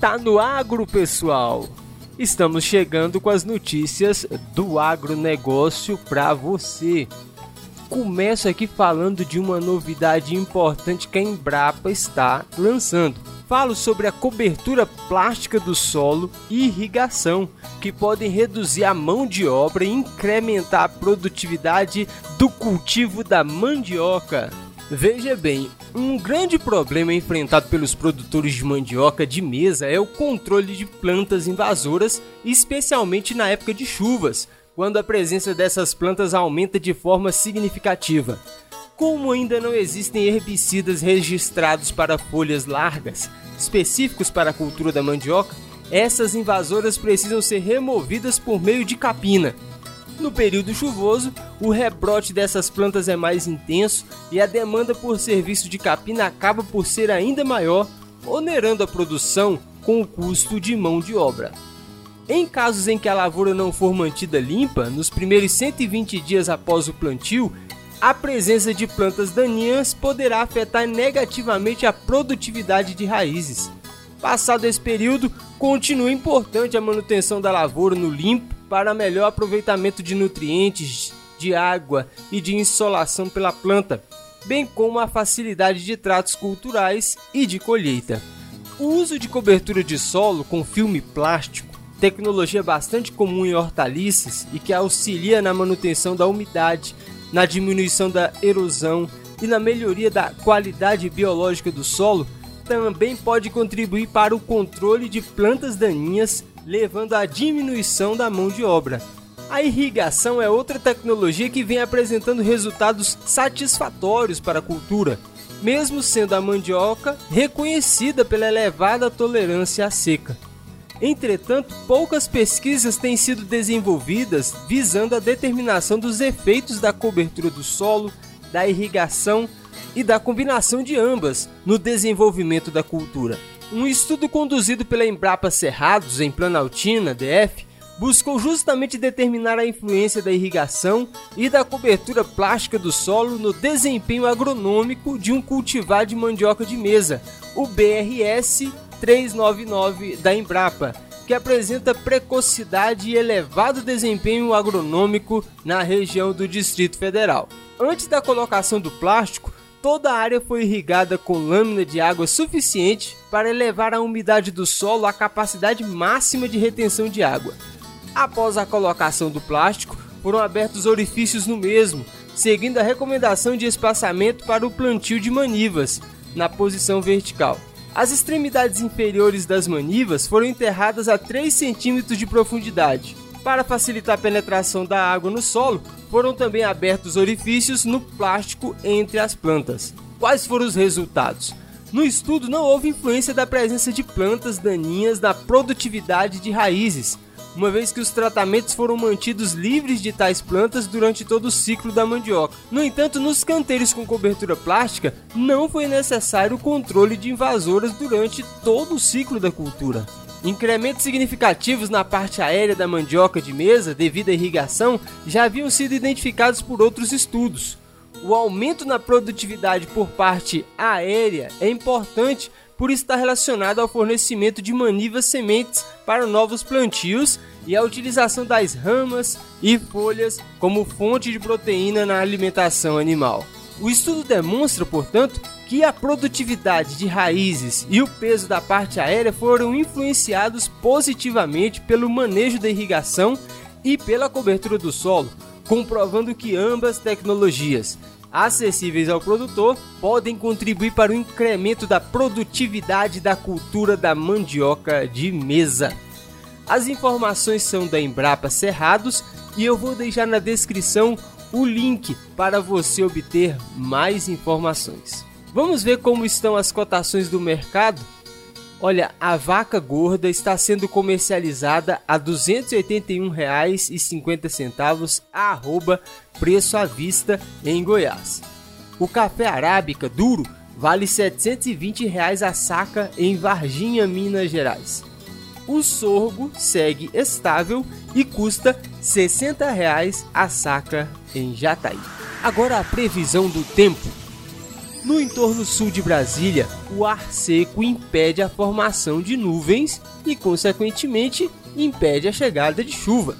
tá no agro, pessoal. Estamos chegando com as notícias do agronegócio para você. Começo aqui falando de uma novidade importante que a Embrapa está lançando. Falo sobre a cobertura plástica do solo e irrigação, que podem reduzir a mão de obra e incrementar a produtividade do cultivo da mandioca. Veja bem, um grande problema enfrentado pelos produtores de mandioca de mesa é o controle de plantas invasoras, especialmente na época de chuvas, quando a presença dessas plantas aumenta de forma significativa. Como ainda não existem herbicidas registrados para folhas largas, específicos para a cultura da mandioca, essas invasoras precisam ser removidas por meio de capina. No período chuvoso, o rebrote dessas plantas é mais intenso e a demanda por serviço de capina acaba por ser ainda maior, onerando a produção com o custo de mão de obra. Em casos em que a lavoura não for mantida limpa, nos primeiros 120 dias após o plantio, a presença de plantas daninhas poderá afetar negativamente a produtividade de raízes. Passado esse período, continua importante a manutenção da lavoura no limpo para melhor aproveitamento de nutrientes, de água e de insolação pela planta, bem como a facilidade de tratos culturais e de colheita. O uso de cobertura de solo com filme plástico, tecnologia bastante comum em hortaliças e que auxilia na manutenção da umidade, na diminuição da erosão e na melhoria da qualidade biológica do solo, também pode contribuir para o controle de plantas daninhas levando à diminuição da mão de obra. A irrigação é outra tecnologia que vem apresentando resultados satisfatórios para a cultura, mesmo sendo a mandioca reconhecida pela elevada tolerância à seca. Entretanto, poucas pesquisas têm sido desenvolvidas visando a determinação dos efeitos da cobertura do solo, da irrigação e da combinação de ambas no desenvolvimento da cultura. Um estudo conduzido pela Embrapa Cerrados, em Planaltina, DF, buscou justamente determinar a influência da irrigação e da cobertura plástica do solo no desempenho agronômico de um cultivar de mandioca de mesa, o BRS 399 da Embrapa, que apresenta precocidade e elevado desempenho agronômico na região do Distrito Federal. Antes da colocação do plástico, toda a área foi irrigada com lâmina de água suficiente para elevar a umidade do solo à capacidade máxima de retenção de água. Após a colocação do plástico, foram abertos orifícios no mesmo, seguindo a recomendação de espaçamento para o plantio de manivas, na posição vertical. As extremidades inferiores das manivas foram enterradas a 3 centímetros de profundidade. Para facilitar a penetração da água no solo, foram também abertos orifícios no plástico entre as plantas. Quais foram os resultados? No estudo não houve influência da presença de plantas daninhas na produtividade de raízes, uma vez que os tratamentos foram mantidos livres de tais plantas durante todo o ciclo da mandioca. No entanto, nos canteiros com cobertura plástica, não foi necessário o controle de invasoras durante todo o ciclo da cultura. Incrementos significativos na parte aérea da mandioca de mesa devido à irrigação já haviam sido identificados por outros estudos. O aumento na produtividade por parte aérea é importante por estar relacionado ao fornecimento de manivas sementes para novos plantios e a utilização das ramas e folhas como fonte de proteína na alimentação animal. O estudo demonstra, portanto, que a produtividade de raízes e o peso da parte aérea foram influenciados positivamente pelo manejo da irrigação e pela cobertura do solo, comprovando que ambas tecnologias, acessíveis ao produtor, podem contribuir para o incremento da produtividade da cultura da mandioca de mesa. As informações são da Embrapa Cerrados e eu vou deixar na descrição o link para você obter mais informações. Vamos ver como estão as cotações do mercado? Olha, a vaca gorda está sendo comercializada a R$ 281,50 a arroba preço à vista em Goiás. O café arábica duro vale 720 reais a saca em Varginha, Minas Gerais. O sorgo segue estável e custa 60 reais a saca em Jataí. Agora a previsão do tempo. No entorno sul de Brasília, o ar seco impede a formação de nuvens e, consequentemente, impede a chegada de chuva.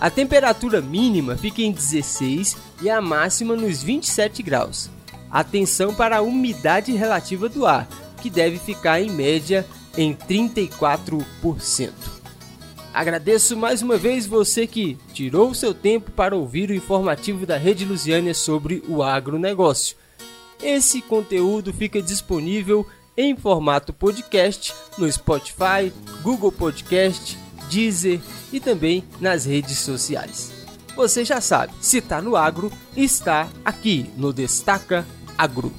A temperatura mínima fica em 16 e a máxima nos 27 graus. Atenção para a umidade relativa do ar, que deve ficar em média em 34%. Agradeço mais uma vez você que tirou o seu tempo para ouvir o informativo da Rede Lusiânia sobre o agronegócio. Esse conteúdo fica disponível em formato podcast no Spotify, Google Podcast, Deezer e também nas redes sociais. Você já sabe, se está no agro, está aqui no Destaca Agro.